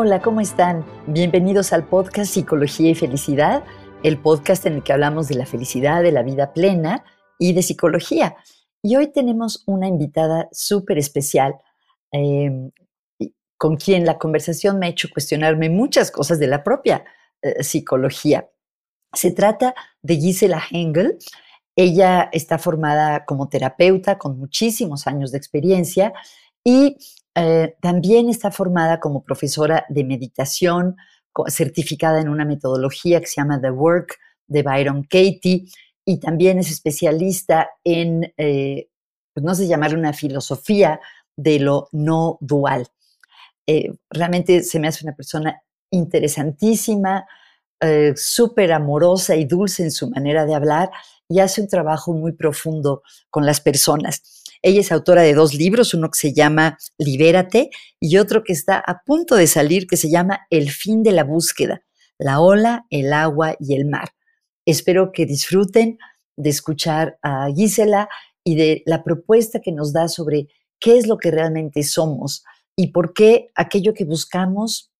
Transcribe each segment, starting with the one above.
Hola, ¿cómo están? Bienvenidos al podcast Psicología y Felicidad, el podcast en el que hablamos de la felicidad, de la vida plena y de psicología. Y hoy tenemos una invitada súper especial em, con quien la conversación me ha hecho cuestionarme muchas cosas de la propia eh, psicología. Se trata de Gisela Hengel. Ella está formada como terapeuta con muchísimos años de experiencia y eh, también está formada como profesora de meditación, certificada en una metodología que se llama The Work de Byron Katie y también es especialista en, eh, pues no sé llamarle una filosofía de lo no dual. Eh, realmente se me hace una persona interesantísima, súper amorosa y dulce en su manera de hablar y hace un trabajo muy profundo con las personas. Ella es autora de dos libros, uno que se llama Libérate y otro que está a punto de salir que se llama El fin de la búsqueda, la ola, el agua y el mar. Espero que disfruten de escuchar a Gisela y de la propuesta que nos da sobre qué es lo que realmente somos y por qué aquello que buscamos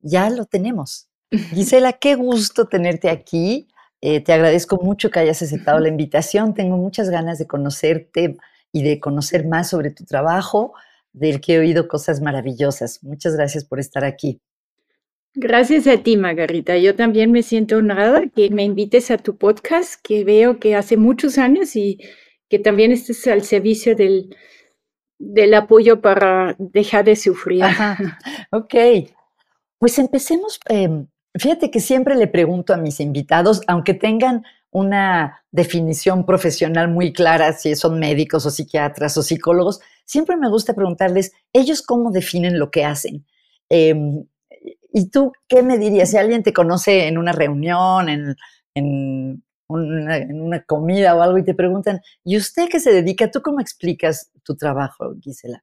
ya lo tenemos. Gisela, qué gusto tenerte aquí. Eh, te agradezco mucho que hayas aceptado la invitación. Tengo muchas ganas de conocerte y de conocer más sobre tu trabajo, del que he oído cosas maravillosas. Muchas gracias por estar aquí. Gracias a ti, Margarita. Yo también me siento honrada que me invites a tu podcast, que veo que hace muchos años y que también estés al servicio del, del apoyo para dejar de sufrir. Ok, pues empecemos. Em, fíjate que siempre le pregunto a mis invitados, aunque tengan una definición profesional muy clara, si son médicos o psiquiatras o psicólogos, siempre me gusta preguntarles, ¿ellos cómo definen lo que hacen? Em, ¿Y tú qué me dirías? Si alguien te conoce en una reunión, en, en, una, comida o algo y te preguntan, ¿y usted qué se dedica? ¿Tú cómo explicas tu trabajo, Gisela?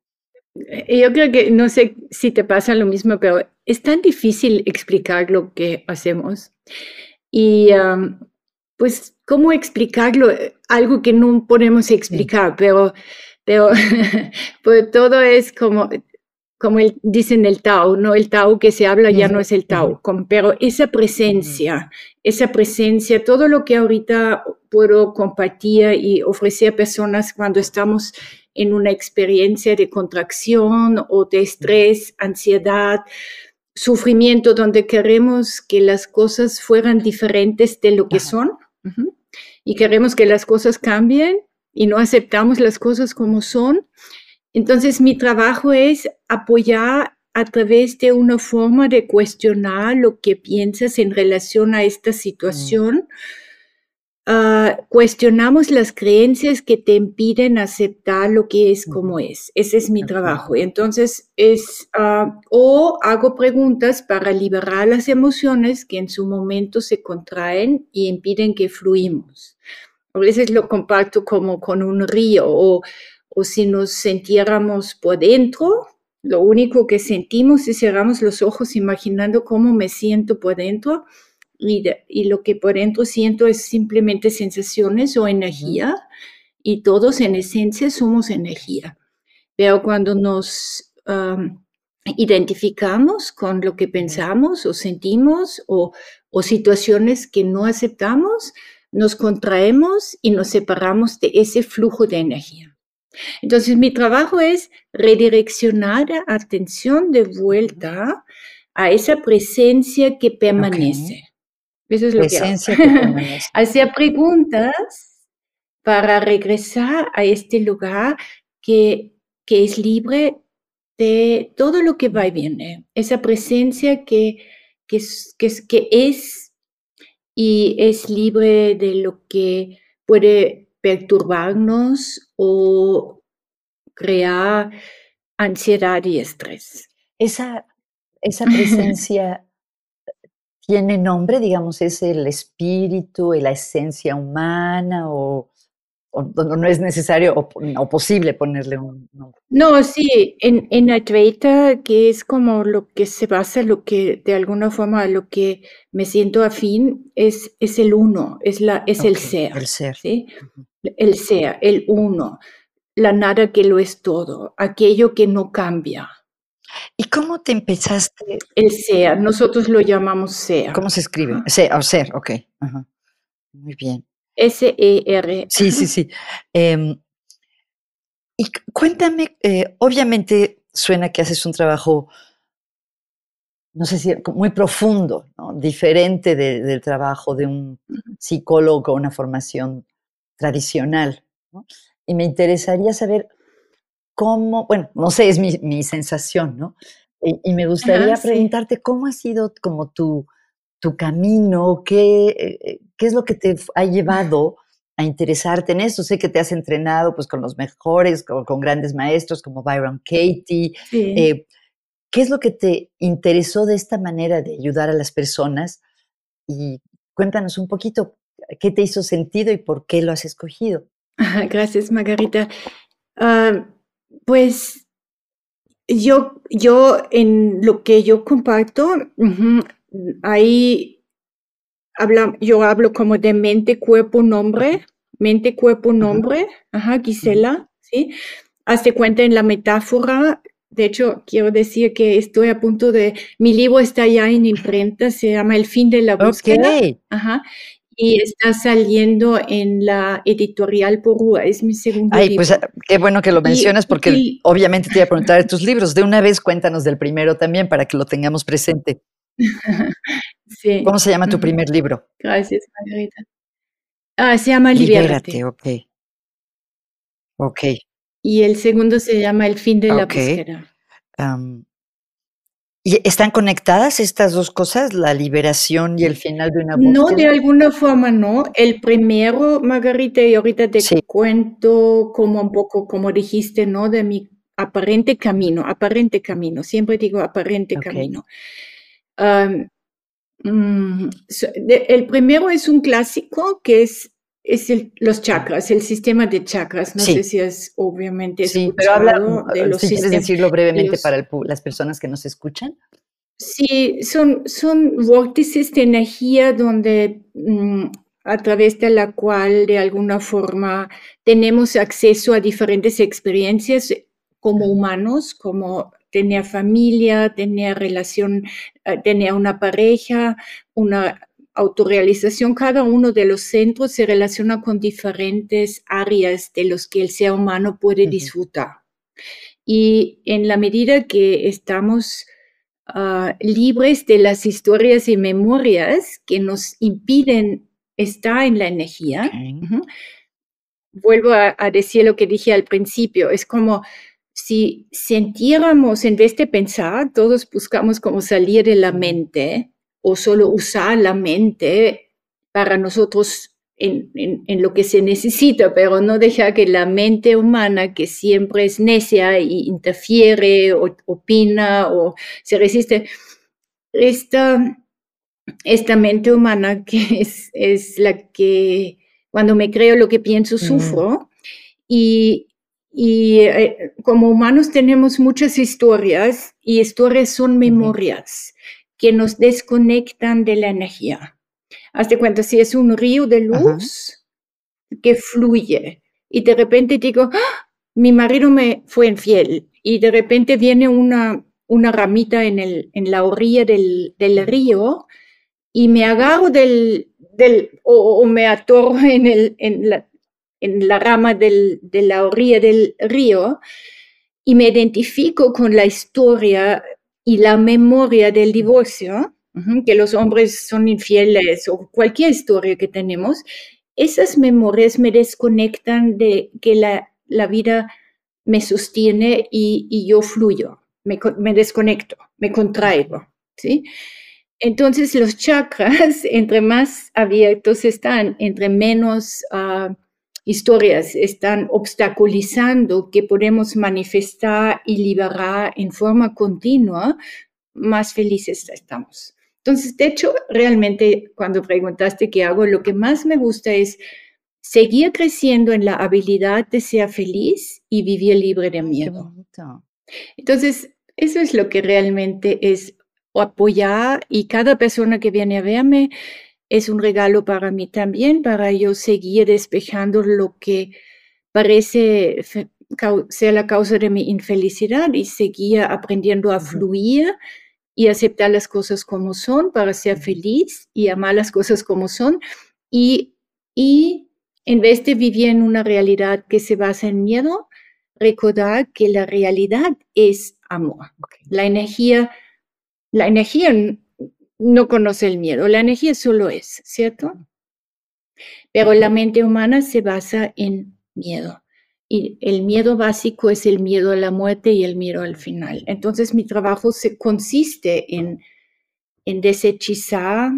Yo creo que, no sé si te pasa lo mismo, pero es tan difícil explicar lo que hacemos. Y pues, ¿cómo explicarlo? Algo que no podemos explicar, pero, pero pues todo es como, como el, dicen el Tao, ¿no? El Tao que se habla ya no es el Tao, pero esa presencia, esa presencia, todo lo que ahorita puedo compartir y ofrecer a personas cuando estamos en una experiencia de contracción o de estrés, ansiedad, sufrimiento, donde queremos que las cosas fueran diferentes de lo que son, y queremos que las cosas cambien y no aceptamos las cosas como son. Entonces mi trabajo es apoyar a través de una forma de cuestionar lo que piensas en relación a esta situación. Ah, cuestionamos las creencias que te impiden aceptar lo que es como es. Ese es mi trabajo. Entonces, es, ah, o hago preguntas para liberar las emociones que en su momento se contraen y impiden que fluimos. A veces lo comparto como con un río o, o si nos sintiéramos por dentro, lo único que sentimos es cerramos los ojos imaginando cómo me siento por dentro y, lo que por dentro siento es simplemente sensaciones o energía y todos en esencia somos energía. Pero cuando nos identificamos con lo que pensamos o sentimos o, o situaciones que no aceptamos, nos contraemos y nos separamos de ese flujo de energía. Entonces mi trabajo es redireccionar la atención de vuelta a esa presencia que permanece. Eso es lo que Hacía preguntas para regresar a este lugar que, que es libre de todo lo que va y viene. Esa presencia que, que, que, que es y es libre de lo que puede perturbarnos o crear ansiedad y estrés. Esa, esa presencia tiene nombre, digamos, es el espíritu, la esencia humana o, no es necesario o, posible ponerle un nombre. No, sí, en, en Advaita, que es como lo que se basa, lo que de alguna forma lo que me siento afín, es, es el uno, es, la, es el ser. El ser. ¿sí? El ser, el uno, la nada que lo es todo, aquello que no cambia. ¿Y cómo te empezaste? El SEA, nosotros lo llamamos SEA. ¿Cómo se escribe? SEA, o SER, ok. Muy bien. S-E-R. Sí, sí, sí. Em, y cuéntame, eh, obviamente suena que haces un trabajo, no sé si muy profundo, diferente del trabajo de un psicólogo con una formación tradicional. Y me interesaría saber cómo, bueno, no sé, es mi, sensación, ¿no? Y, me gustaría preguntarte cómo ha sido como tu, tu camino, qué, eh, qué es lo que te ha llevado a interesarte en eso. Sé que te has entrenado pues con los mejores, con, grandes maestros como Byron Katie. Eh, ¿Qué es lo que te interesó de esta manera de ayudar a las personas? Y cuéntanos un poquito, ¿qué te hizo sentido y por qué lo has escogido? Gracias, Margarita. Ah, pues yo, yo en lo que yo comparto, ahí yo hablo como de mente, cuerpo, nombre, mente, cuerpo, nombre, ajá, Gisela, ¿sí? Hazte cuenta en la metáfora, de hecho, quiero decir que estoy a punto de, mi libro está ya en imprenta, se llama El fin de la búsqueda, ajá, y está saliendo en la editorial Porúa, es mi segundo Ay, pues qué bueno que lo mencionas porque obviamente te iba a preguntar de tus libros. De una vez cuéntanos del primero también para que lo tengamos presente. Sí. ¿Cómo se llama tu primer libro? Gracias, Margarita. Ah, se llama Libérate. Libérate, ok. Ok. Y el segundo se llama El fin de la búsqueda. ¿Y están conectadas estas dos cosas, la liberación y el final de una búsqueda? No, de alguna forma no. El primero, Margarita, y ahorita te cuento como un poco, como dijiste, ¿no? De mi aparente camino, aparente camino. Siempre digo aparente camino. Mm, el primero es un clásico que es, es los chakras, el sistema de chakras. No sé si es obviamente sí, pero habla, de los si quieres decirlo brevemente para las personas que nos escuchan. Sí, son, son vórtices de energía donde mm, a través de la cual de alguna forma tenemos acceso a diferentes experiencias como humanos, como tenía familia, tenía relación, eh, tenía una pareja, una autorrealización. Cada uno de los centros se relaciona con diferentes áreas de los que el ser humano puede disfrutar. Y en la medida que estamos ah, libres de las historias y memorias que nos impiden estar en la energía, vuelvo a, decir lo que dije al principio, es como si sintiéramos, en vez de pensar, todos buscamos como salir de la mente o solo usar la mente para nosotros en, lo que se necesita, pero no dejar que la mente humana, que siempre es necia y interfiere o opina o se resiste, esta, esta mente humana que es, es la que cuando me creo lo que pienso, sufro. Y, y eh, como humanos tenemos muchas historias y historias son memorias que nos desconectan de la energía. Hazte cuenta, si es un río de luz que fluye y de repente digo, ¡Ah! mi marido me fue infiel y de repente viene una, una ramita en, el, en la orilla del, del río y me agarro del, del o, me atorro en, el, en, la, en la rama de la orilla del río y me identifico con la historia y la memoria del divorcio, que los hombres son infieles o cualquier historia que tenemos, esas memorias me desconectan de que la, la vida me sostiene y, yo fluyo, me, me, desconecto, me contraigo, ¿sí? Entonces los chakras, entre más abiertos están, entre menos... Uh, historias están obstaculizando que podemos manifestar y liberar en forma continua, más felices estamos. Entonces, de hecho, realmente cuando preguntaste qué hago, lo que más me gusta es seguir creciendo en la habilidad de ser feliz y vivir libre de miedo. Entonces, eso es lo que realmente es apoyar y cada persona que viene a verme es un regalo para mí también, para yo seguir despejando lo que parece sea la causa de mi infelicidad y seguía aprendiendo a fluir y aceptar las cosas como son para ser feliz y amar las cosas como son. Y, y en vez de vivir en una realidad que se basa en miedo, recordar que la realidad es amor. La energía, la energía no conoce el miedo, la energía solo es, ¿cierto? Pero la mente humana se basa en miedo. Y el miedo básico es el miedo a la muerte y el miedo al final. Entonces mi trabajo se consiste en, en desechizar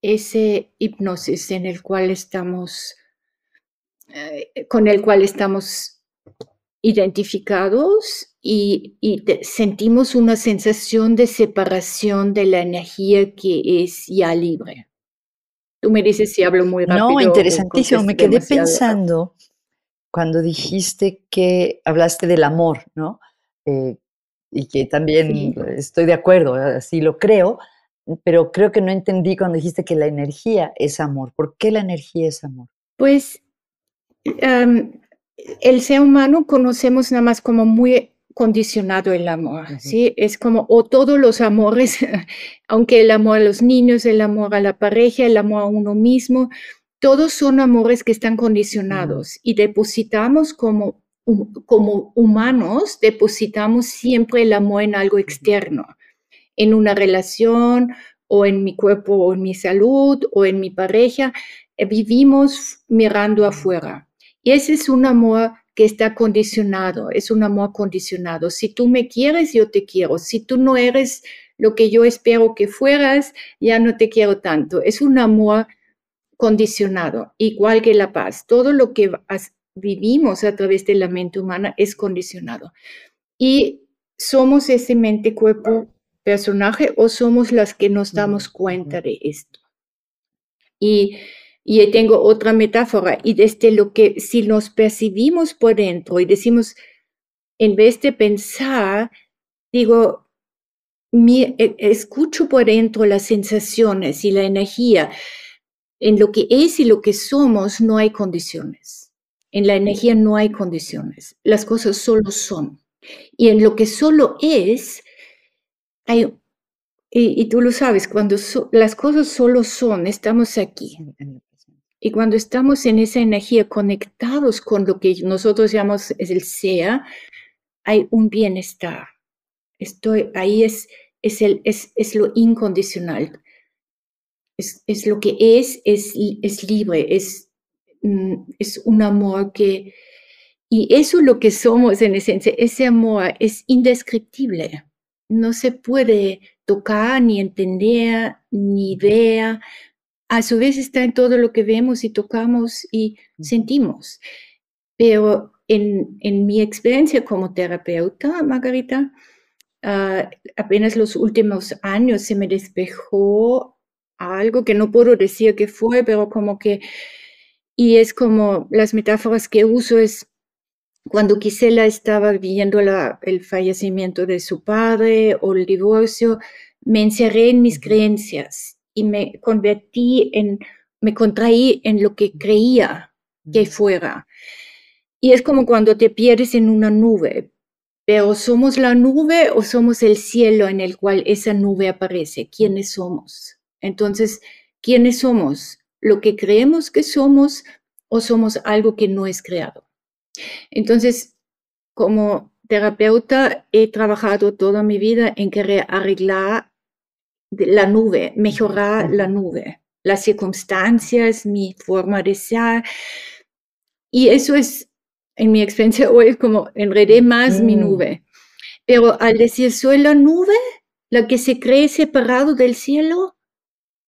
ese hipnosis en el cual estamos, eh, con el cual estamos identificados y, y sentimos una sensación de separación de la energía que es ya libre. Tú me dices si hablo muy rápido. No, interesantísimo. Me quedé pensando cuando dijiste que hablaste del amor, ¿no? Eh, y que también estoy de acuerdo, así lo creo, pero creo que no entendí cuando dijiste que la energía es amor. ¿Por qué la energía es amor? Pues el ser humano conocemos nada más como muy condicionado el amor, ¿sí? Es como, o todos los amores, aunque el amor a los niños, el amor a la pareja, el amor a uno mismo, todos son amores que están condicionados y depositamos como, como humanos, depositamos siempre el amor en algo externo, en una relación o en mi cuerpo o en mi salud o en mi pareja. Eh, vivimos mirando afuera. Y ese es un amor que está condicionado, es un amor condicionado. Si tú me quieres, yo te quiero. Si tú no eres lo que yo espero que fueras, ya no te quiero tanto. Es un amor condicionado, igual que la paz. Todo lo que vivimos a través de la mente humana es condicionado. Y somos ese mente, cuerpo, personaje o somos las que nos damos cuenta de esto. Y, y tengo otra metáfora, y desde lo que si nos percibimos por dentro y decimos, en vez de pensar, digo, mi, e, escucho por dentro las sensaciones y la energía, en lo que es y lo que somos no hay condiciones. En la energía no hay condiciones. Las cosas solo son. Y en lo que solo es, y, tú lo sabes, cuando las cosas solo son, estamos aquí. Y cuando estamos en esa energía conectados con lo que nosotros llamamos el sea, hay un bienestar. Estoy, ahí es, es, el, es, es lo incondicional es, lo que es, es, es libre, es, mm, es un amor que... Y eso es lo que somos en esencia, ese amor es indescriptible, no se puede tocar, ni entender, ni ver. A su vez está en todo lo que vemos y tocamos y sentimos. Pero en, en mi experiencia como terapeuta, Margarita, ah, apenas los últimos años se me despejó algo que no puedo decir que fue, pero como que, y es como las metáforas que uso es cuando Gisela estaba viviendo el fallecimiento de su padre o el divorcio, me encerré en mis creencias y me convertí en, me contraí en lo que creía que fuera. Y es como cuando te pierdes en una nube, pero somos la nube o somos el cielo en el cual esa nube aparece. ¿Quiénes somos? Entonces, ¿quiénes somos? ¿Lo que creemos que somos o somos algo que no es creado? Entonces, como terapeuta, he trabajado toda mi vida en querer arreglar la nube, mejorar la nube, las circunstancias, mi forma de ser. Y eso es, en mi experiencia hoy, como enredé más mi nube. Pero al decir soy la nube, la que se cree separado del cielo,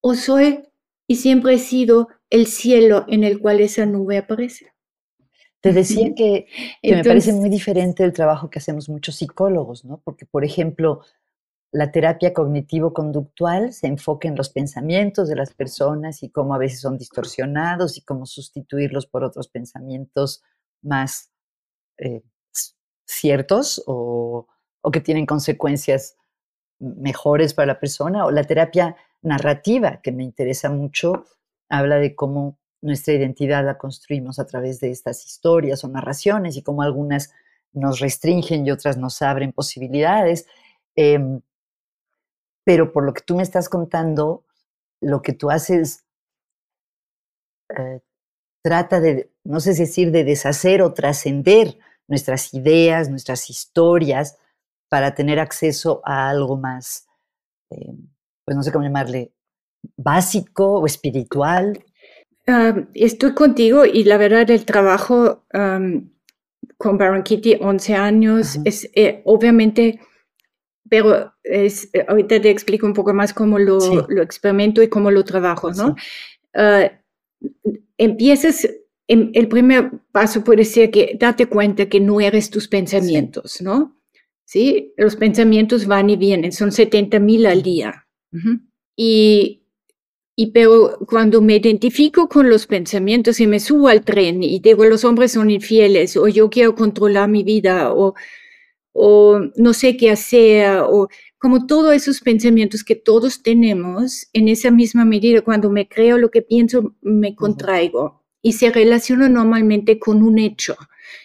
o soy y siempre he sido el cielo en el cual esa nube aparece. Te decía que, me parece muy diferente el trabajo que hacemos muchos psicólogos, ¿no? Porque, por ejemplo, la terapia cognitivo-conductual se enfoca en los pensamientos de las personas y cómo a veces son distorsionados y cómo sustituirlos por otros pensamientos más eh, ciertos o, que tienen consecuencias mejores para la persona. O la terapia narrativa, que me interesa mucho, habla de cómo nuestra identidad la construimos a través de estas historias o narraciones y cómo algunas nos restringen y otras nos abren posibilidades. Em, pero por lo que tú me estás contando, lo que tú haces eh, trata de, no sé si decir, de deshacer o trascender nuestras ideas, nuestras historias, para tener acceso a algo más, em, pues no sé cómo llamarle, básico o espiritual. estoy contigo y la verdad el trabajo con Baron Kitty, 11 años, es eh, obviamente, pero es, eh, ahorita te explico un poco más cómo lo, lo experimento y cómo lo trabajo, ¿no? Ah, empiezas, el primer paso puede ser que date cuenta que no eres tus pensamientos, ¿no? Sí, los pensamientos van y vienen, son 70 mil al día. Y y pero cuando me identifico con los pensamientos y me subo al tren y digo los hombres son infieles o yo quiero controlar mi vida o, o no sé qué hacer o como todos esos pensamientos que todos tenemos, en esa misma medida cuando me creo lo que pienso me contraigo y se relaciona normalmente con un hecho.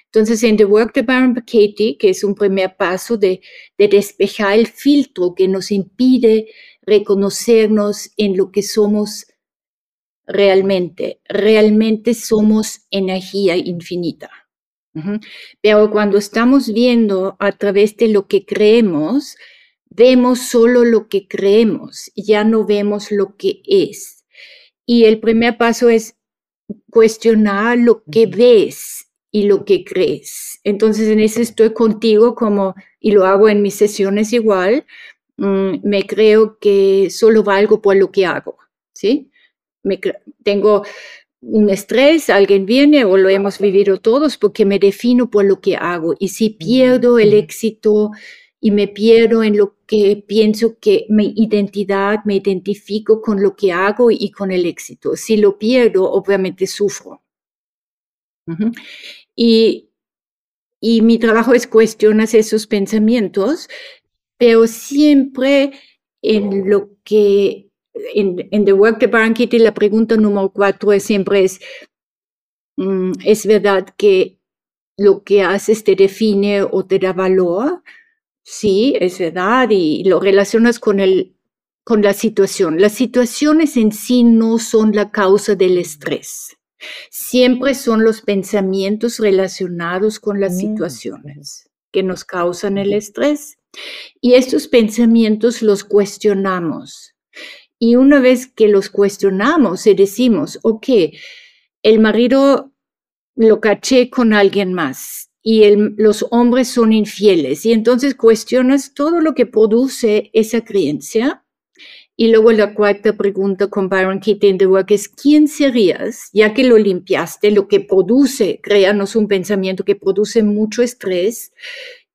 Entonces, en The Work de Baron Katie, que es un primer paso de, de despejar el filtro que nos impide reconocernos en lo que somos realmente. Realmente somos energía infinita. Pero cuando estamos viendo a través de lo que creemos, vemos solo lo que creemos, ya no vemos lo que es. Y el primer paso es cuestionar lo que ves y lo que crees. Entonces en eso estoy contigo como, y lo hago en mis sesiones igual, Mm, me creo que solo valgo por lo que hago, ¿sí? Me tengo un estrés, alguien viene o lo hemos vivido todos porque me defino por lo que hago y si pierdo el éxito y me pierdo en lo que pienso que mi identidad, me identifico con lo que hago y con el éxito. Si lo pierdo, obviamente sufro. y, y mi trabajo es cuestionar esos pensamientos pero siempre en lo que, en, The Work de Baron Kitty, la pregunta número cuatro es siempre es, mm, ¿es verdad que lo que haces te define o te da valor? Sí, es verdad, y lo relacionas con, el, con la situación. Las situaciones en sí no son la causa del estrés. Siempre son los pensamientos relacionados con las mm. situaciones que nos causan el estrés. Y estos pensamientos los cuestionamos. Y una vez que los cuestionamos y decimos, ok, el marido lo caché con alguien más y los hombres son infieles. Y entonces cuestionas todo lo que produce esa creencia. Y luego la cuarta pregunta con Byron Katie in the Work es, ¿quién serías, ya que lo limpiaste, lo que produce, créanos un pensamiento que produce mucho estrés?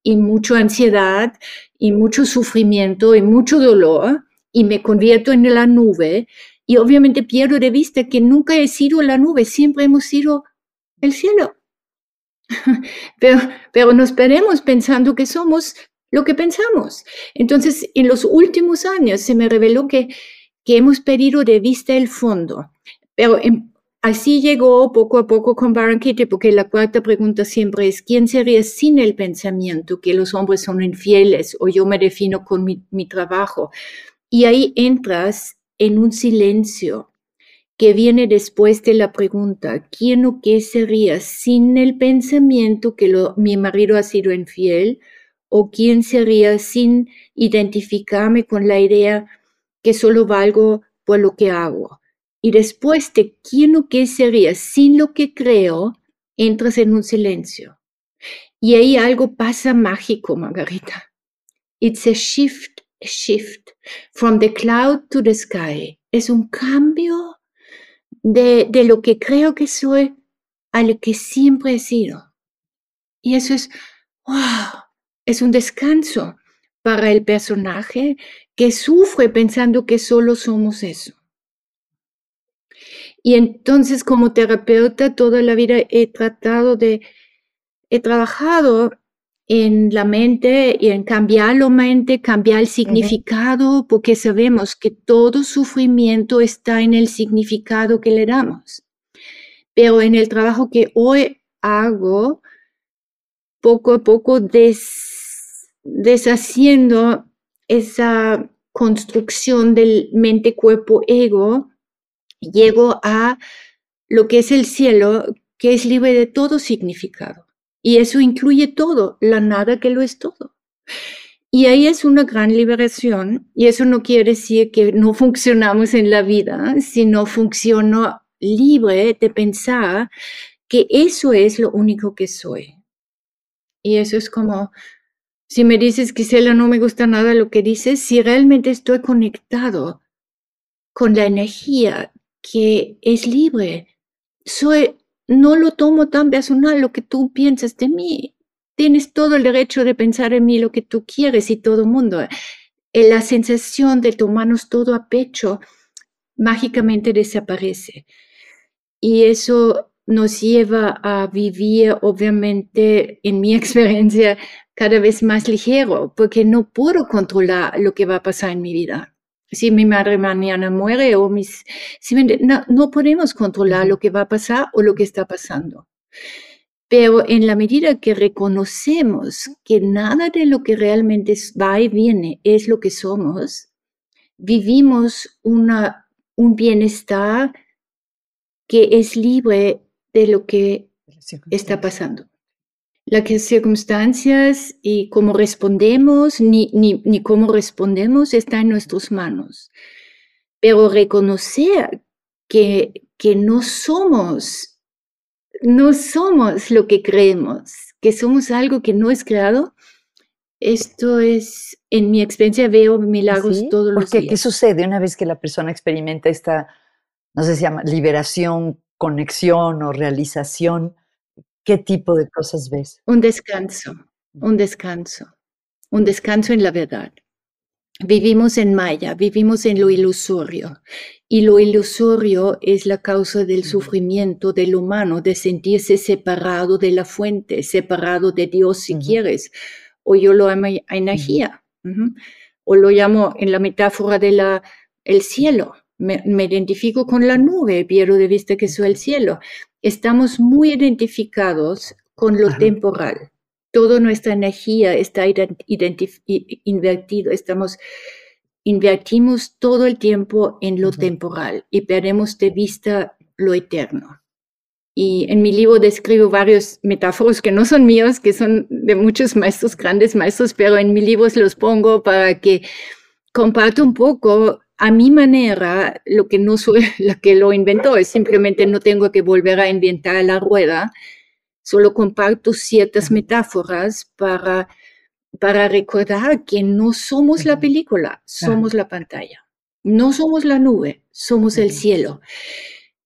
y mucha ansiedad y mucho sufrimiento y mucho dolor y me convierto en la nube y obviamente pierdo de vista que nunca he sido la nube, siempre hemos sido el cielo. pero, pero nos veremos pensando que somos lo que pensamos. Entonces, en los últimos años se me reveló que, que hemos perdido de vista el fondo. Pero en, Así llegó poco a poco con Baron Kitty, porque la cuarta pregunta siempre es, ¿quién sería sin el pensamiento que los hombres son infieles o yo me defino con mi, trabajo? Y ahí entras en un silencio que viene después de la pregunta, ¿quién o qué sería sin el pensamiento que mi marido ha sido infiel? ¿O quién sería sin identificarme con la idea que solo valgo por lo que hago? y después de quién o qué sería sin lo que creo, entras en un silencio. Y ahí algo pasa mágico, Margarita. It's a shift, shift from the cloud to the sky. Es un cambio de, de lo que creo que soy a lo que siempre he sido. Y eso es, wow, es un descanso para el personaje que sufre pensando que solo somos eso. Y entonces como terapeuta toda la vida he tratado de, he trabajado en la mente y en cambiar la mente, cambiar el significado, porque sabemos que todo sufrimiento está en el significado que le damos. Pero en el trabajo que hoy hago, poco a poco deshaciendo esa construcción del mente, cuerpo, ego, llego a lo que es el cielo, que es libre de todo significado. Y eso incluye todo, la nada que lo es todo. Y ahí es una gran liberación, y eso no quiere decir que no funcionamos en la vida, sino funciono libre de pensar que eso es lo único que soy. Y eso es como, si me dices, Gisela, no me gusta nada lo que dices, si realmente estoy conectado con la energía que es libre, soy, no lo tomo tan personal lo que tú piensas de mí. Tienes todo el derecho de pensar en mí lo que tú quieres y todo el mundo. Eh, la sensación de tomarnos todo a pecho mágicamente desaparece. Y eso nos lleva a vivir, obviamente, en mi experiencia, cada vez más ligero, porque no puedo controlar lo que va a pasar en mi vida. Si mi madre mañana muere o mis... no, no podemos controlar lo que va a pasar o lo que está pasando. Pero en la medida que reconocemos que nada de lo que realmente va y viene es lo que somos, vivimos una, un bienestar que es libre de lo que está pasando. Las circunstancias y cómo respondemos, ni, ni, ni cómo respondemos, está en nuestras manos. Pero reconocer que, que no somos, no somos lo que creemos, que somos algo que no es creado, esto es, en mi experiencia veo milagros todos los días. ¿Qué sucede una vez que la persona experimenta esta, no sé si se llama liberación conexión o realización, ¿qué tipo de cosas ves? Un descanso, un descanso, un descanso en la verdad. Vivimos en Maya, vivimos en lo ilusorio, y lo ilusorio es la causa del sufrimiento del humano, de sentirse separado de la fuente, separado de Dios si quieres, o yo lo llamo energía, o lo llamo en la metáfora de la el cielo, me, identifico con la nube, pierdo de vista que soy el cielo. Estamos muy identificados con lo temporal. Toda nuestra energía está invertido. Estamos, invertimos todo el tiempo en lo temporal y perdemos de vista lo eterno. Y en mi libro describo varios metáforos que no son míos, que son de muchos maestros, grandes maestros, pero en mi libro los pongo para que comparto un poco a mi manera, lo que no soy la que lo inventó, es simplemente no tengo que volver a inventar la rueda, solo comparto ciertas metáforas para, para recordar que no somos la película, somos la pantalla. No somos la nube, somos el cielo.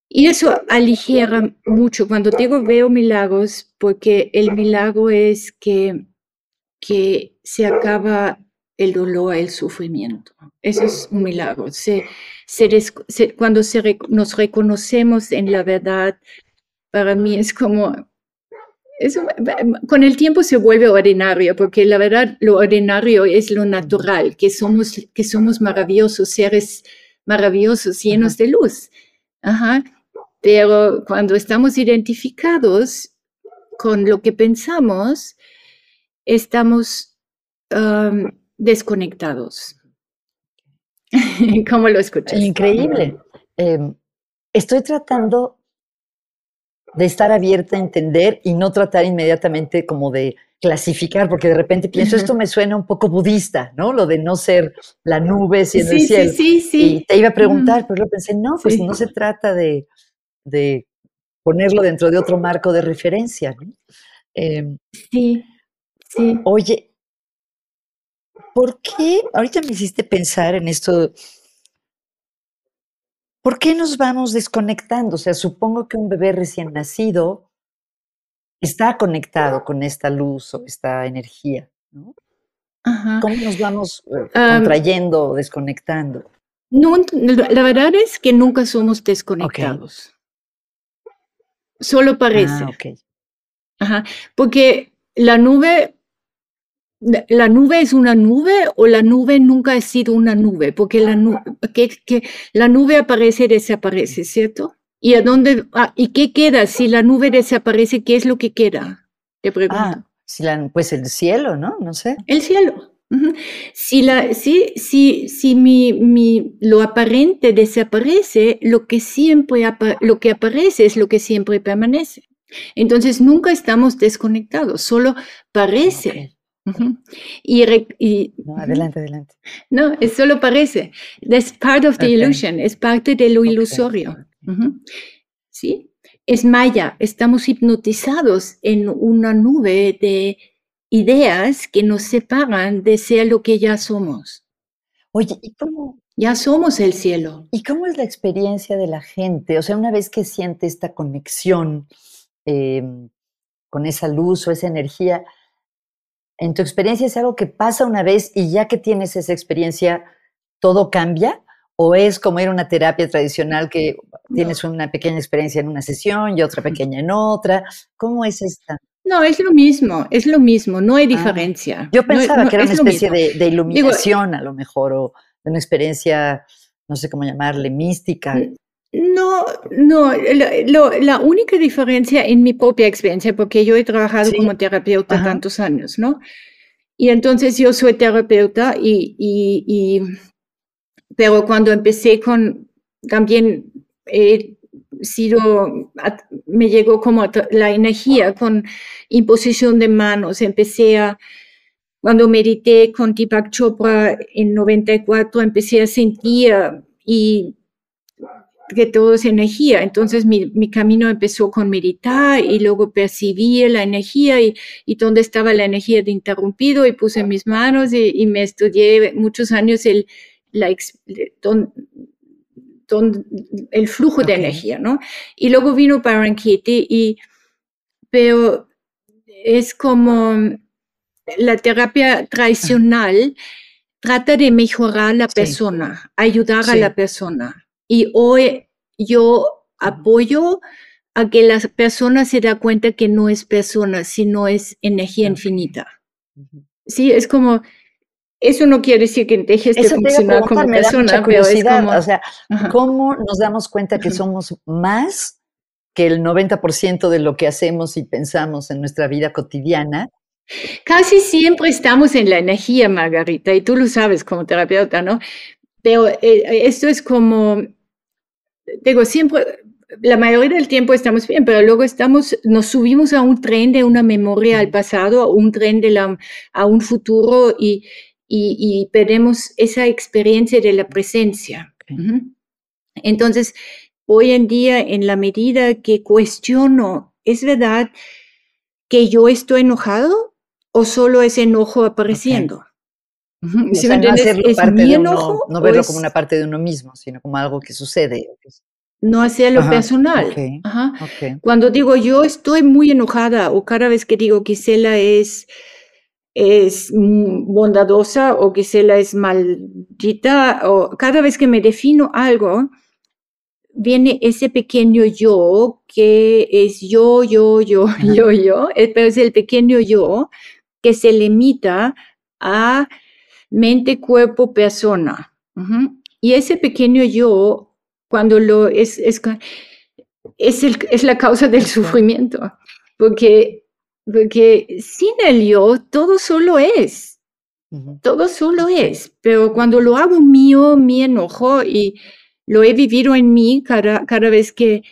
Y eso aligera mucho. Cuando digo veo milagros, porque el milagro es que, que se acaba el dolor, el sufrimiento. Eso es un milagro. Se, cuando nos reconocemos en la verdad, para mí es como, con el tiempo se vuelve ordinario, porque la verdad lo ordinario es lo natural, que somos, que somos maravillosos, seres maravillosos, llenos de luz. Ajá. Pero cuando estamos identificados con lo que pensamos, estamos desconectados. ¿Cómo lo escuchas? Increíble. Em, estoy tratando de estar abierta a entender y no tratar inmediatamente como de clasificar, porque de repente pienso, esto me suena un poco budista, ¿no? Lo de no ser la nube siendo el cielo. Sí, sí, sí. Y te iba a preguntar, pero luego pensé, no, pues no se trata de, ponerlo dentro de otro marco de referencia, ¿no? Em, sí, sí. Oye, ¿por qué? Ahorita me hiciste pensar en esto. ¿Por qué nos vamos desconectando? O sea, supongo que un bebé recién nacido está conectado con esta luz o esta energía, ¿no? ¿Cómo nos vamos eh, contrayendo o desconectando? No, la verdad es que nunca somos desconectados. Solo parece. Ah, Ajá. Porque la nube ¿La nube es una nube o la nube nunca ha sido una nube? Porque la, que, la nube aparece y desaparece, ¿cierto? ¿Y a dónde, ah, y qué queda? Si la nube desaparece, ¿qué es lo que queda? Te pregunto. Ah, si la- pues el cielo, ¿no? No sé. El cielo. Si, la, si, si, si mi, mi, lo aparente desaparece, lo que siempre apa- lo que aparece es lo que siempre permanece. Entonces nunca estamos desconectados, solo parece. Ujú. Y, No, adelante, adelante. No, es solo parece. That's part of the Ok. illusion, es parte de lo ilusorio. ¿Sí? Es maya, estamos hipnotizados en una nube de ideas que nos separan de ser lo que ya somos. Oye, ¿y cómo, Ya somos el cielo. ¿y cómo es la experiencia de la gente? O sea, una vez que siente esta conexión em, con esa luz o esa energía, ¿en tu experiencia es algo que pasa una vez y ya que tienes esa experiencia, todo cambia? ¿O es como ir a una terapia tradicional que tienes una pequeña experiencia en una sesión y otra pequeña en otra? ¿Cómo es esta? No, es lo mismo, es lo mismo, no hay Ah, diferencia. Yo pensaba no, que era una es especie de, de iluminación, a lo mejor, o de una experiencia, no sé cómo llamarle, mística. No, no, la, lo- la única diferencia en mi propia experiencia, porque yo he trabajado Sí. como terapeuta Ajá. tantos años, ¿no? Y entonces yo soy terapeuta y, y, y- pero cuando empecé con, también he sido, me llegó como la energía con imposición de manos, empecé a, cuando medité con Deepak Chopra en 94, empecé a sentir y que todo es energía. Entonces mi, mi camino empezó con meditar y luego percibí la energía y, y dónde estaba la energía de interrumpido y puse mis manos y, y me estudié muchos años el, la, ex- don- don- el flujo de energía, ¿no? Y luego vino Parankiti y, pero es como la terapia tradicional trata de mejorar la Sí. persona, ayudar a la persona. Y hoy yo apoyo a que la persona se da cuenta que no es persona, sino es energía infinita. Sí, es como, eso no quiere decir que dejes de funcionar como me da mucha persona, pero es como, O sea, ajá. ¿cómo nos damos cuenta que somos más que el 90% de lo que hacemos y pensamos en nuestra vida cotidiana? Casi siempre estamos en la energía, Margarita, y tú lo sabes como terapeuta, ¿no? Pero eh, esto es como, digo, siempre, la mayoría del tiempo estamos bien, pero luego estamos, nos subimos a un tren de una memoria al pasado, a un tren de la, a un futuro y, y, y perdemos esa experiencia de la presencia. Entonces, hoy en día, en la medida que cuestiono, ¿es verdad que yo estoy enojado o solo es enojo apareciendo? O ¿Sí me sea, no hacerlo ¿Es parte mi de enojo uno, no verlo es como una parte de uno mismo, sino como algo que sucede. no hacerlo Ajá, personal? ok, Ajá. ok. Cuando digo yo estoy muy enojada o cada vez que digo Gisela es, es bondadosa o Gisela es maldita o cada vez que me defino algo, viene ese pequeño yo que es yo, yo, yo, Ajá. yo, yo, eh, pero es el pequeño yo que se limita a mente, cuerpo, persona. Y ese pequeño yo, cuando lo es, es, es, el- es la causa del sufrimiento, porque, porque sin el yo todo solo es, todo solo es, pero cuando lo hago mío, mi enojo y lo he vivido en mí cada, cada vez que,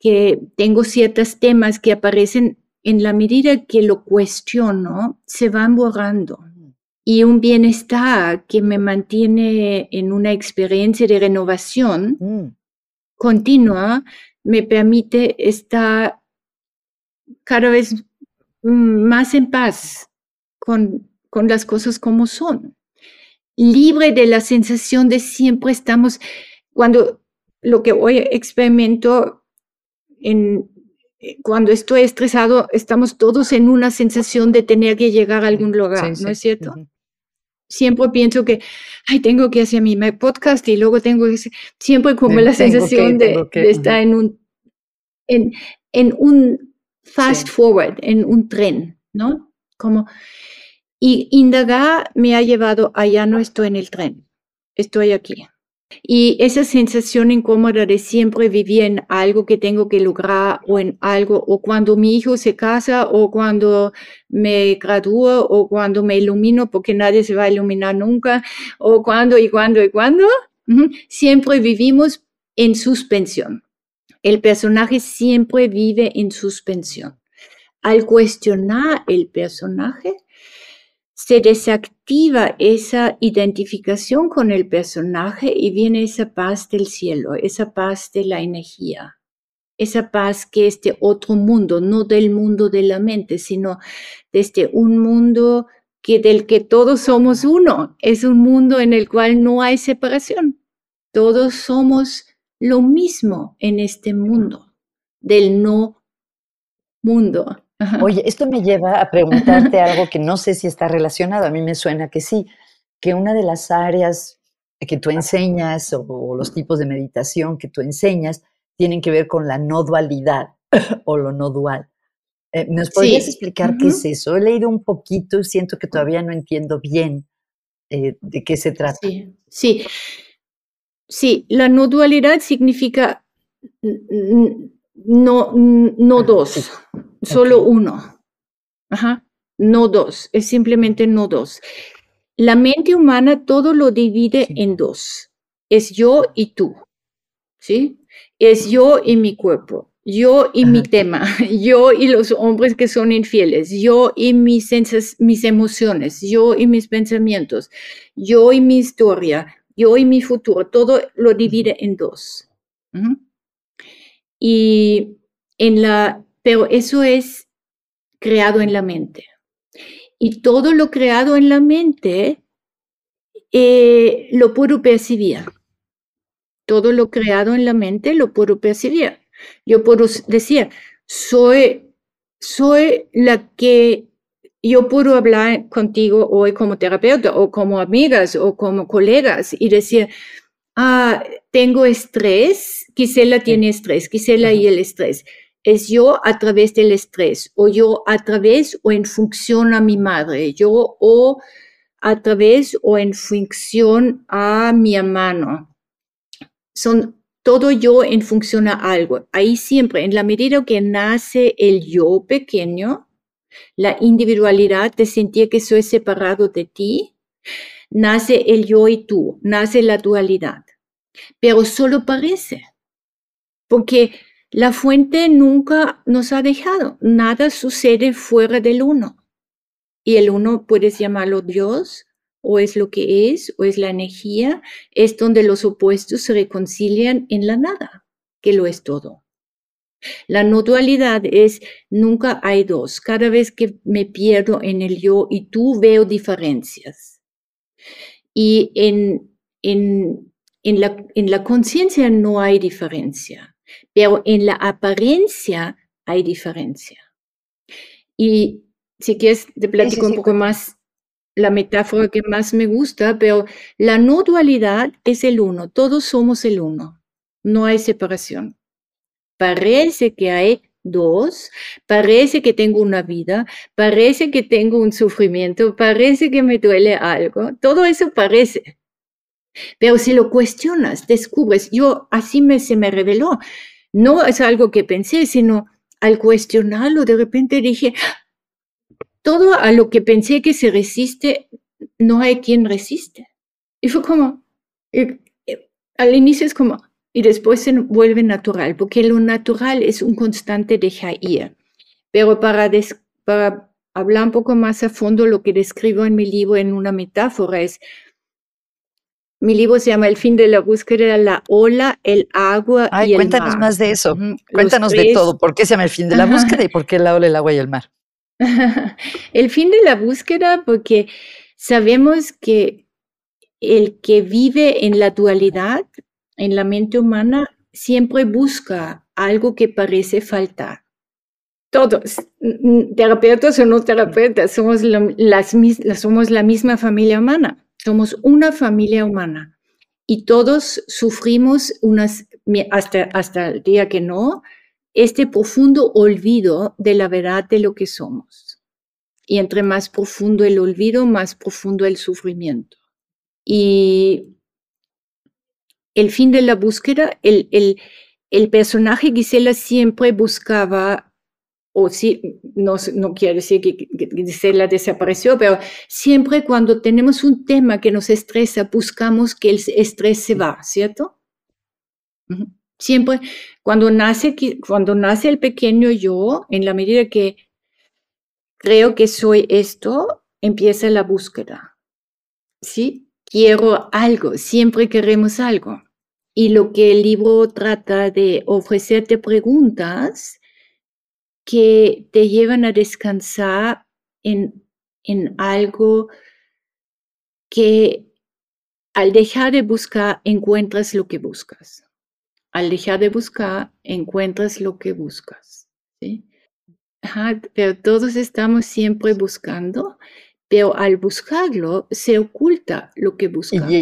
que tengo ciertos temas que aparecen, en la medida que lo cuestiono, se van borrando y un bienestar que me mantiene en una experiencia de renovación Mm, continua me permite estar cada vez mm, más en paz con, con las cosas como son, libre de la sensación de siempre estamos, cuando lo que hoy experimento en, eh, cuando estoy estresado, estamos todos en una sensación de tener que llegar a algún lugar, sí, ¿no sí. es cierto? Ujú. Siempre pienso que, ay, tengo que hacer mi podcast y luego tengo que hacer, siempre como la que, sensación de, que, de estar en un, en, en un fast Sí. forward, en un tren, ¿no? Como, y indagar me ha llevado a ya no estoy en el tren, estoy aquí. Y esa sensación incómoda de siempre vivir en algo que tengo que lograr o en algo, o cuando mi hijo se casa, o cuando me gradúo, o cuando me ilumino, porque nadie se va a iluminar nunca, o cuando y cuando y cuando, siempre vivimos en suspensión. El personaje siempre vive en suspensión. Al cuestionar el personaje, se desactiva esa identificación con el personaje y viene esa paz del cielo, esa paz de la energía, esa paz que es de otro mundo, no del mundo de la mente, sino desde un mundo que del que todos somos uno, es un mundo en el cual no hay separación. Todos somos lo mismo en este mundo del no mundo. Oye, esto me lleva a preguntarte algo que no sé si está relacionado, a mí me suena que sí, que una de las áreas que tú enseñas o, los tipos de meditación que tú enseñas tienen que ver con la no dualidad o lo no dual. Eh, ¿Nos podrías explicar qué es eso? He leído un poquito y siento que todavía no entiendo bien eh, de qué se trata. Sí, sí. Sí, la no dualidad significa no, no dos, solo uno. Ajá. No dos, es simplemente no dos. La mente humana todo lo divide en dos. Es yo y tú. ¿Sí? Es yo y mi cuerpo, yo y mi tema, yo y los hombres que son infieles, yo y mis, mis emociones, yo y mis pensamientos, yo y mi historia, yo y mi futuro. Todo lo divide en dos. Y en la, pero eso es creado en la mente. Y todo lo creado en la mente eh, lo puedo percibir. Todo lo creado en la mente lo puedo percibir. Yo puedo decir, soy, soy la que yo puedo hablar contigo hoy como terapeuta o como amigas o como colegas y decir, ah, tengo estrés, Gisela tiene estrés, Gisela y el estrés. Es yo a través del estrés, o yo a través o en función a mi madre, yo o a través o en función a mi hermano. Son todo yo en función a algo. Ahí siempre, en la medida que nace el yo pequeño, la individualidad de sentir que soy separado de ti, nace el yo y tú, nace la dualidad. Pero solo parece, porque la fuente nunca nos ha dejado, nada sucede fuera del uno. Y el uno puedes llamarlo Dios, o es lo que es, o es la energía, es donde los opuestos se reconcilian en la nada, que lo es todo. La no dualidad es nunca hay dos. Cada vez que me pierdo en el yo y tú veo diferencias. Y en, en, en la, en la conciencia no hay diferencia, pero en la apariencia hay diferencia. Y si quieres, te platico un poco más la metáfora que más me gusta, pero la no dualidad es el uno, todos somos el uno, no hay separación. Parece que hay dos, parece que tengo una vida, parece que tengo un sufrimiento, parece que me duele algo, todo eso parece. Pero si lo cuestionas, descubres, yo así me, se me reveló, no es algo que pensé, sino al cuestionarlo, de repente dije, todo a lo que pensé que se resiste, no hay quien resiste. Y fue como, al inicio es como, y después se vuelve natural, porque lo natural es un constante de ir. Pero para, para hablar un poco más a fondo, lo que describo en mi libro en una metáfora es, mi libro se llama El fin de la búsqueda, la ola, el agua y el cuéntanos más de eso. Cuéntanos de todo. ¿Por qué se llama el fin de la búsqueda y por qué la ola, el agua y el mar? el fin de la búsqueda porque sabemos que el que vive en la dualidad en la mente humana siempre busca algo que parece faltar. Todos, terapeutas o no terapeutas, somos, las, somos la misma familia humana, somos una familia humana y todos sufrimos hasta, hasta el día que no, este profundo olvido de la verdad de lo que somos. Y entre más profundo el olvido, más profundo el sufrimiento. Y el fin de la búsqueda, el, el, el personaje Gisela siempre buscaba, o sí, no, no quiere decir que, Gisela desapareció, pero siempre cuando tenemos un tema que nos estresa, buscamos que el estrés se va, ¿cierto? Siempre, cuando nace, cuando nace el pequeño yo, en la medida que creo que soy esto, empieza la búsqueda. ¿Sí? Quiero algo, siempre queremos algo. Y lo que el libro trata de ofrecerte preguntas que te llevan a descansar en, en algo que al dejar de buscar encuentras lo que buscas. Al dejar de buscar encuentras lo que buscas. ¿sí? pero todos estamos siempre buscando, pero al buscarlo se oculta lo que buscamos.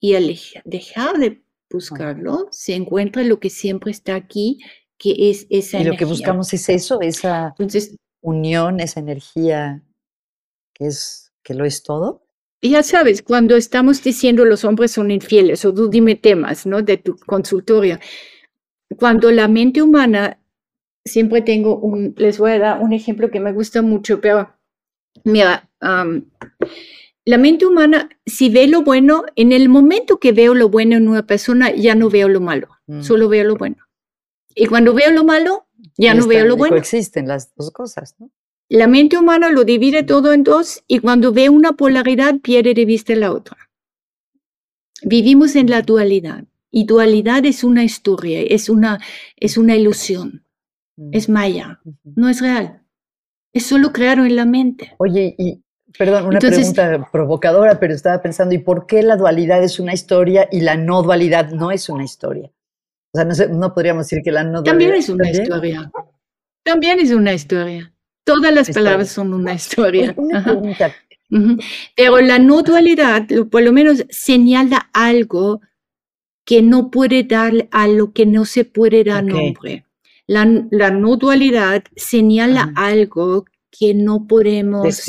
Y, al dejar de buscarlo, se encuentra lo que siempre está aquí, que es esa y lo que buscamos es eso, esa unión, esa energía que es que lo es todo. Ya sabes, cuando estamos diciendo los hombres son infieles, o tú dime temas, ¿no? De tu consultorio. Cuando la mente humana, siempre tengo un, les voy a dar un ejemplo que me gusta mucho, pero mira, la mente humana, si ve lo bueno, en el momento que veo lo bueno en una persona, ya no veo lo malo, mm. solo veo lo bueno. Y cuando veo lo malo, ya no veo lo bueno. Existen las dos cosas, ¿no? La mente humana lo divide todo en dos y cuando ve una polaridad pierde de vista la otra. Vivimos en la dualidad y dualidad es una historia, es una, es una ilusión, es maya, no es real. Es solo creado en la mente. Oye, y Perdón, una pregunta provocadora, pero estaba pensando, ¿y por qué la dualidad es una historia y la no dualidad no es una historia? O sea, no, sé, no podríamos decir que la no. También es una historia. También es una historia. Todas las palabras son una historia. Una pregunta. Pero la no dualidad, por lo menos, señala algo que no puede dar a lo que no se puede dar nombre. La, la, no dualidad señala algo que no podemos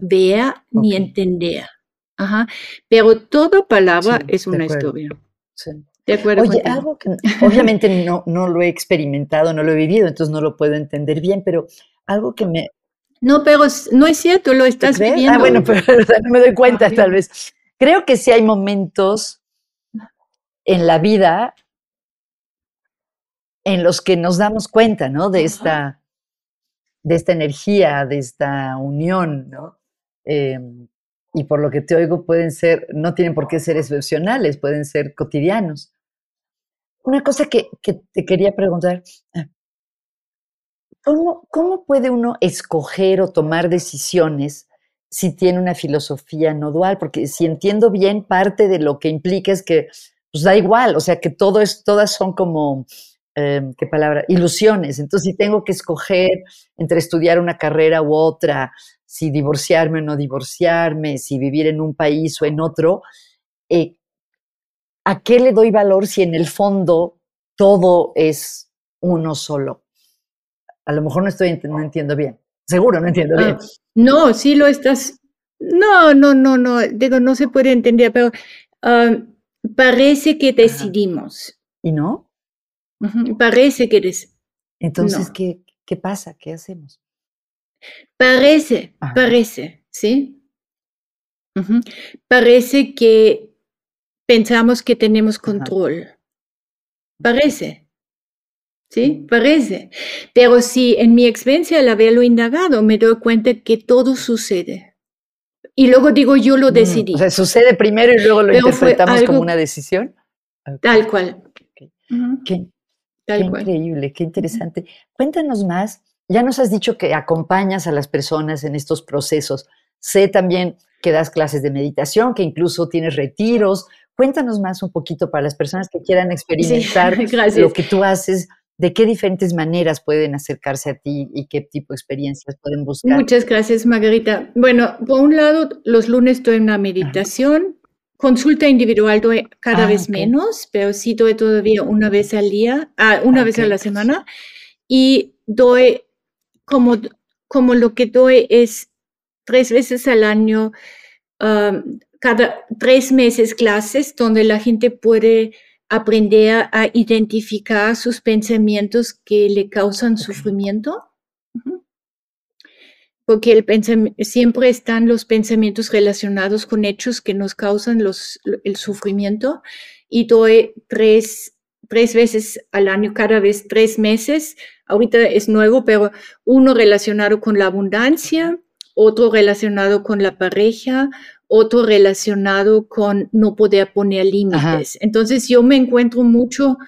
ver ni entender. Ajá. Pero toda palabra es una historia. Sí. De acuerdo. Oye, algo que obviamente no, no lo he experimentado, no lo he vivido, entonces no lo puedo entender bien, pero algo que me... No, pero no es cierto, lo estás ah, viviendo. Ah, bueno, pero no me doy cuenta tal vez. Creo que sí hay momentos en la vida en los que nos damos cuenta, ¿no? De esta de esta energía, de esta unión, ¿no? Em, y por lo que te oigo pueden ser, no tienen por qué ser excepcionales, pueden ser cotidianos. Una cosa que, te quería preguntar, ah, ¿cómo, ¿cómo, puede uno escoger o tomar decisiones si tiene una filosofía no dual? Porque si entiendo bien, parte de lo que implica es que pues da igual, o sea, que todo es, todas son como Em, ¿qué palabra? Ilusiones. Entonces, si tengo que escoger entre estudiar una carrera u otra, si divorciarme o no divorciarme, si vivir en un país o en otro, eh, ¿a qué le doy valor si en el fondo todo es uno solo? A lo mejor no estoy no entiendo bien. Seguro no entiendo bien. Ah, no, sí lo estás. No, no, no, no. Digo, no se puede entender, pero ah, parece que decidimos. ¿Y no? Parece que eres. Entonces, ¿qué, ¿qué pasa? ¿Qué hacemos? Parece, parece, ¿sí? Parece que pensamos que tenemos control. Parece. ¿Sí? Parece. Pero si en mi experiencia al haberlo indagado me doy cuenta que todo sucede. Y luego digo, yo lo mm, decidí. o sea, sucede primero y luego lo interpretamos como una decisión. Tal cual. qué increíble, qué interesante. Cuéntanos más. Ya nos has dicho que acompañas a las personas en estos procesos. Sé también que das clases de meditación, que incluso tienes retiros. Cuéntanos más un poquito para las personas que quieran experimentar lo que tú haces, de qué diferentes maneras pueden acercarse a ti y qué tipo de experiencias pueden buscar. Muchas gracias, Margarita. Bueno, por un lado, los lunes en una meditación. Consulta individual doy cada ah, vez menos, pero sí doy todavía una vez al día, ah, una vez a la semana. Y doy como, como lo que doy es tres veces al año, cada tres meses clases donde la gente puede aprender a identificar sus pensamientos que le causan sufrimiento. Porque el siempre están los pensamientos relacionados con hechos que nos causan los, el sufrimiento. Y doy tres, tres veces al año, cada vez tres meses. Ahorita es nuevo, pero uno relacionado con la abundancia, otro relacionado con la pareja, otro relacionado con no poder poner límites. Entonces yo me encuentro mucho,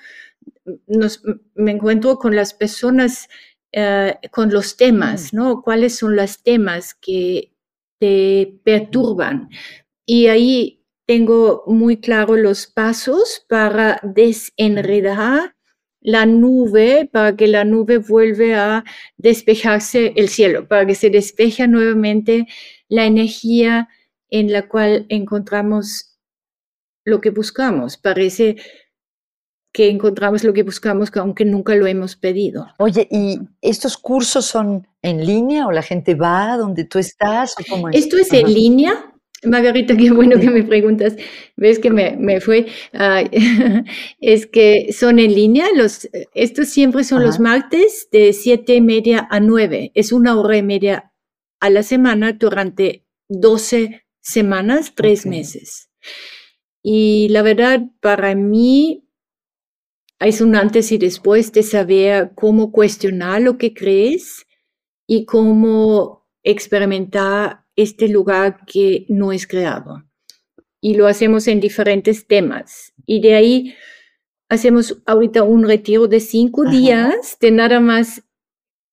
me encuentro con las personas, eh, con los temas, ¿no? ¿Cuáles son los temas que te perturban? Y ahí tengo muy claro los pasos para desenredar la nube, para que la nube vuelva a despejarse el cielo, para que se despeje nuevamente la energía en la cual encontramos lo que buscamos. Parece que encontramos lo que buscamos, aunque nunca lo hemos pedido. Oye, ¿y estos cursos son en línea o la gente va donde tú estás? Esto es en línea. Margarita, qué bueno que me preguntas. Ves que me, me fue. es que son en línea. Los, estos siempre son los martes de siete y media a nueve. Es una hora y media a la semana durante 12 semanas, tres meses. Y la verdad, para mí, es un antes y después de saber cómo cuestionar lo que crees y cómo experimentar este lugar que no es creado. Y lo hacemos en diferentes temas. Y de ahí hacemos ahorita un retiro de cinco días de nada más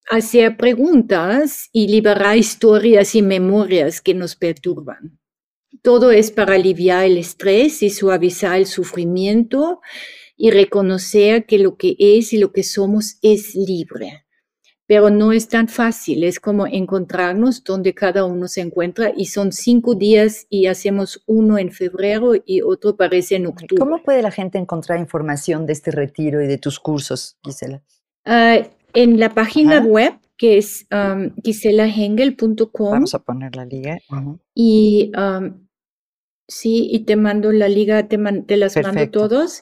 hacer preguntas y liberar historias y memorias que nos perturban. Todo es para aliviar el estrés y suavizar el sufrimiento y reconocer que lo que es y lo que somos es libre. Pero no es tan fácil, es como encontrarnos donde cada uno se encuentra y son cinco días y hacemos uno en febrero y otro parece en octubre. ¿Cómo puede la gente encontrar información de este retiro y de tus cursos, Gisela? Ah, en la página web que es um, giselahengel.com. Vamos a poner la liga. Y sí, y te mando la liga, te, te las mando todos.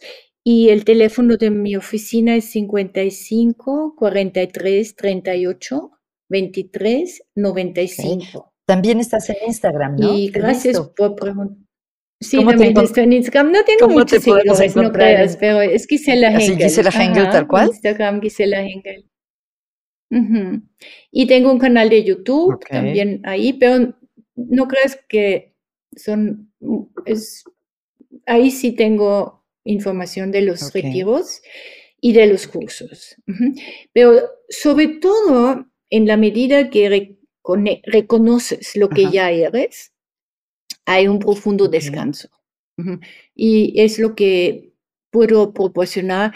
Y el teléfono de mi oficina es 55 43 38 23 95. También estás en Instagram, ¿no? Y gracias por preguntar. Sí, también estoy en Instagram. No tengo muchos seguidores, no creas, pero es Gisela Hengel. Gisela Hengel, tal cual. Instagram, Gisela Hengel. Y tengo un canal de YouTube también ahí, pero no creas que son, es, ahí sí tengo información de los retiros y de los cursos. Pero sobre todo, en la medida que reconoces lo que ya eres, hay un profundo descanso. Y es lo que puedo proporcionar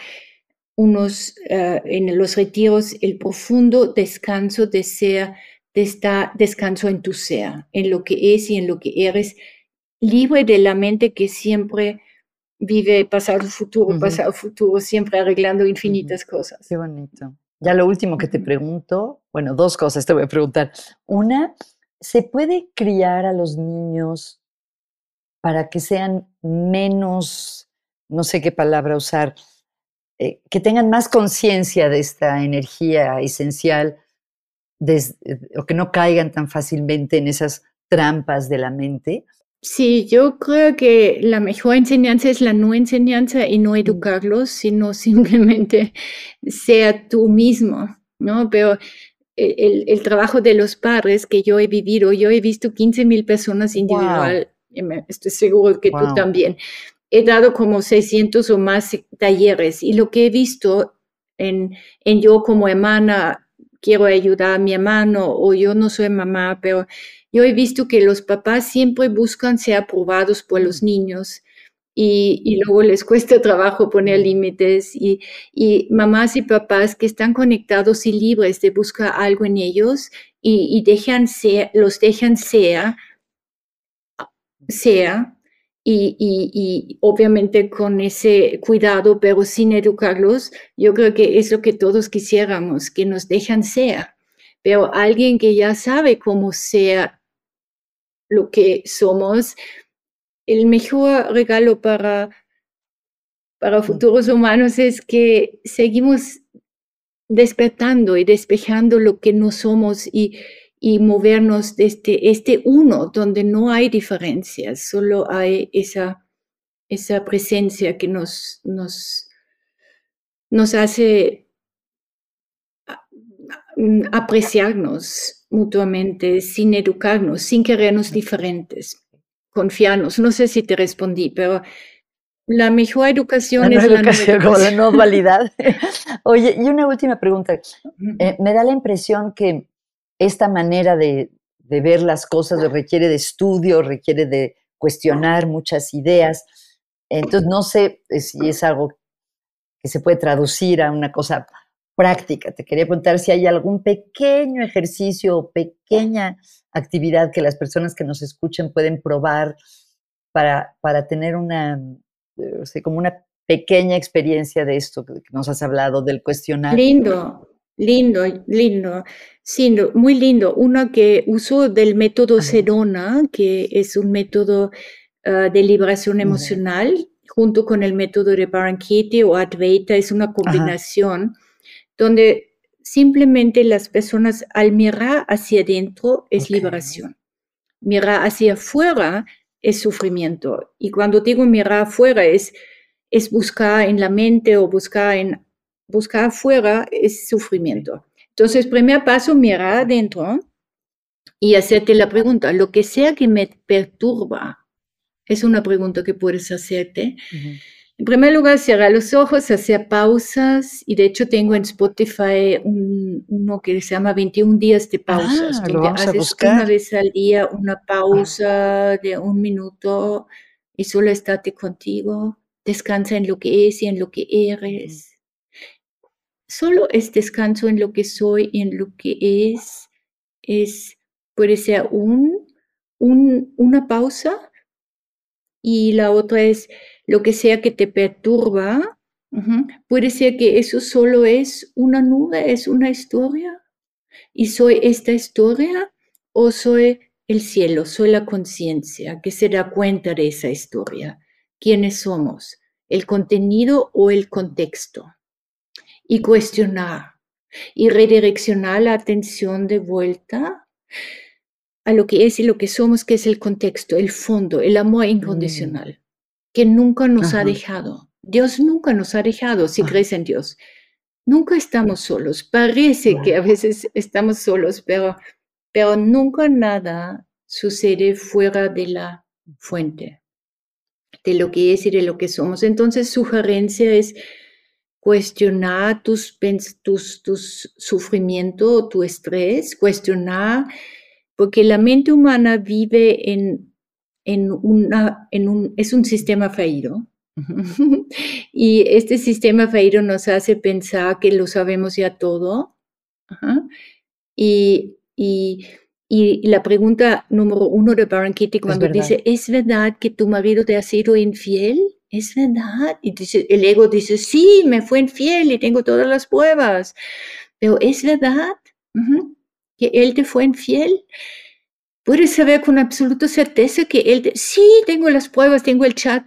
unos, eh, en los retiros, el profundo descanso de ser, de estar descanso en tu ser, en lo que es y en lo que eres, libre de la mente que siempre vive pasado, futuro, pasado, futuro, siempre arreglando infinitas cosas. Qué bonito. Ya lo último que te pregunto, bueno, dos cosas te voy a preguntar. Una, ¿se puede criar a los niños para que sean menos, no sé qué palabra usar, eh, que tengan más conciencia de esta energía esencial eh, o que no caigan tan fácilmente en esas trampas de la mente? Sí, yo creo que la mejor enseñanza es la no enseñanza y no mm. educarlos, sino simplemente sea tú mismo, ¿no? Pero el, el, trabajo de los padres que yo he vivido, yo he visto 15 mil personas individual, estoy seguro que tú también, he dado como 600 o más talleres y lo que he visto en, en yo como hermana, quiero ayudar a mi hermano o yo no soy mamá, pero yo he visto que los papás siempre buscan ser aprobados por los niños y, y luego les cuesta trabajo poner límites y, y, mamás y papás que están conectados y libres de buscar algo en ellos y, y dejan ser, los dejan ser, sea y, y, obviamente con ese cuidado, pero sin educarlos, yo creo que es lo que todos quisiéramos, que nos dejan ser, pero alguien que ya sabe cómo ser lo que somos, el mejor regalo para, para futuros humanos es que seguimos despertando y despejando lo que no somos y, y movernos desde este uno, donde no hay diferencias, solo hay esa, esa presencia que nos, nos, nos hace apreciarnos mutuamente, sin educarnos, sin querernos diferentes, confiarnos. No sé si te respondí, pero la mejor educación es la educación, como la no dualidad. Oye, y una última pregunta. Eh, me da la impresión que esta manera de, de, ver las cosas requiere de estudio, requiere de cuestionar muchas ideas. Entonces, no sé eh, si es algo que se puede traducir a una cosa práctica. Te quería preguntar si hay algún pequeño ejercicio o pequeña actividad que las personas que nos escuchen pueden probar para, para tener una, eh, como una pequeña experiencia de esto que nos has hablado, del cuestionar. Lindo, lindo, lindo. Sí, muy lindo. Uno que uso del método Sedona, que es un método ah, de liberación emocional, junto con el método de Barankiti o Advaita, es una combinación donde simplemente las personas al mirar hacia adentro es liberación. Mirar hacia afuera es sufrimiento. Y cuando digo mirar afuera es, es buscar en la mente o buscar, en, buscar afuera es sufrimiento. Entonces, primer paso, mirar adentro y hacerte la pregunta, lo que sea que me perturba, es una pregunta que puedes hacerte. En primer lugar, cerrar los ojos, hacer pausas y de hecho tengo en Spotify uno que se llama 21 días de pausas, ah, donde haces una vez al día una pausa de un minuto y solo estate contigo, descansa en lo que es y en lo que eres. Solo es descanso en lo que soy y en lo que es, es puede ser un, un una pausa y la otra es lo que sea que te perturba, puede ser que eso solo es una nube, es una historia. Y soy esta historia o soy el cielo, soy la conciencia que se da cuenta de esa historia. ¿Quiénes somos? ¿El contenido o el contexto? Y cuestionar y redireccionar la atención de vuelta a lo que es y lo que somos, que es el contexto, el fondo, el amor mm. Que nunca nos ha dejado. Dios nunca nos ha dejado si crees en Dios. Nunca estamos solos. Parece que a veces estamos solos, pero, pero nunca nada sucede fuera de la fuente, de lo que es y de lo que somos. Entonces, sugerencia es cuestionar tus, tus, tus sufrimiento, tu estrés, cuestionar, porque la mente humana vive en en una, en un, es un sistema fallido. y este sistema fallido nos hace pensar que lo sabemos ya todo. Y, y, y, la pregunta número uno de Baron Kitty cuando dice, ¿es verdad que tu marido te ha sido infiel? ¿Es verdad? Y dice, el ego dice, sí, me fue infiel y tengo todas las pruebas. Pero ¿es verdad que él te fue infiel? Puedes saber con absoluta certeza que él, sí, tengo las pruebas, tengo el chat.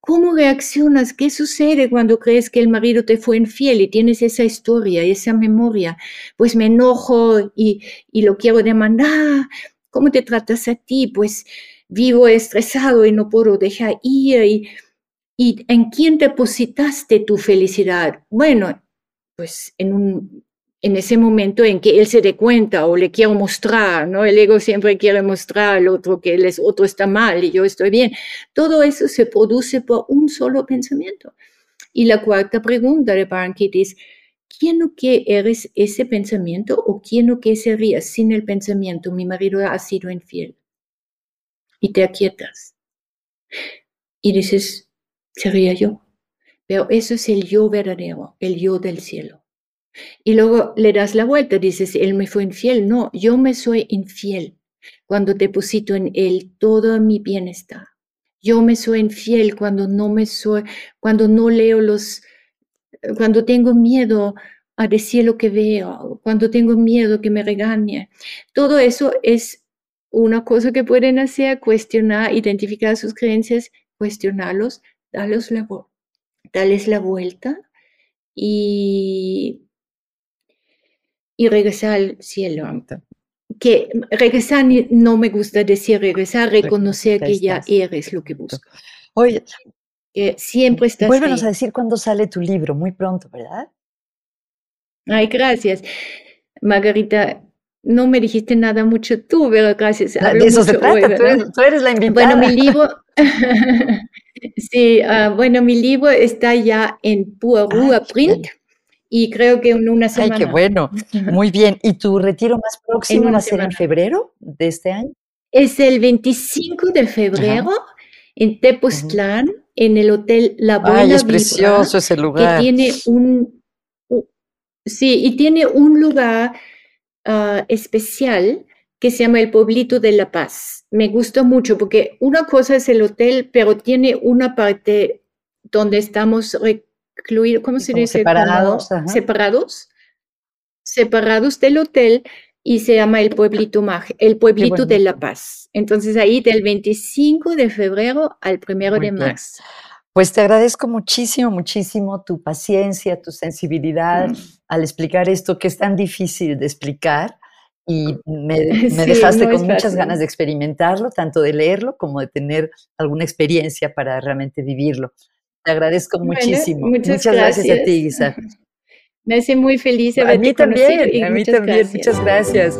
¿Cómo reaccionas? ¿Qué sucede cuando crees que el marido te fue infiel y tienes esa historia, esa memoria? Pues me enojo y, y lo quiero demandar. ¿Cómo te tratas a ti? Pues vivo estresado y no puedo dejar ir. Y, ¿Y en quién depositaste tu felicidad? Bueno, pues en un en ese momento en que él se dé cuenta o le quiero mostrar, ¿no? El ego siempre quiere mostrar al otro que el otro está mal y yo estoy bien. Todo eso se produce por un solo pensamiento. Y la cuarta pregunta de Barankit es, ¿quién o qué eres ese pensamiento o quién o qué serías sin el pensamiento? Mi marido ha sido infiel. Y te aquietas. Y dices, sería yo. Pero eso es el yo verdadero, el yo del cielo. Y luego le das la vuelta, dices, él me fue infiel. No, yo me soy infiel cuando deposito en él todo mi bienestar. Yo me soy infiel cuando no me soy, cuando no leo los, cuando tengo miedo a decir lo que veo, cuando tengo miedo que me regañe. Todo eso es una cosa que pueden hacer, cuestionar, identificar sus creencias, cuestionarlos, darles la, darles la vuelta y, y regresar al cielo. Que regresar no me gusta decir regresar, reconocer que ya eres lo que buscas. Oye, que siempre estás. Vuélvenos a decir cuándo sale tu libro, muy pronto, ¿verdad? Ay, gracias. Margarita, no me dijiste nada mucho tú, pero gracias. de eso se trata, tú, eres, la invitada. Bueno, mi libro, sí, ah, bueno, mi libro está ya en Púa Print y creo que en una semana. Ay, qué bueno, muy bien. ¿Y tu retiro más próximo va a ser en febrero de este año? Es el 25 de febrero en Tepoztlán, en el Hotel La Buena Ay, es precioso ese lugar. Que tiene un, sí, y tiene un lugar Ah, especial que se llama el Pueblito de la Paz. Me gusta mucho porque una cosa es el hotel, pero tiene una parte donde estamos recluidos, ¿cómo se dice? Separados. separados. Separados del hotel y se llama el Pueblito, el pueblito de la Paz. Entonces ahí del 25 de febrero al 1 de marzo. Pues te agradezco muchísimo, muchísimo tu paciencia, tu sensibilidad mm. al explicar esto que es tan difícil de explicar y me, dejaste con muchas ganas de experimentarlo, tanto de leerlo como de tener alguna experiencia para realmente vivirlo. Te agradezco muchísimo. Muchas, gracias. a ti, Isa. Me hace muy feliz. A mí también, a mí también. Muchas gracias.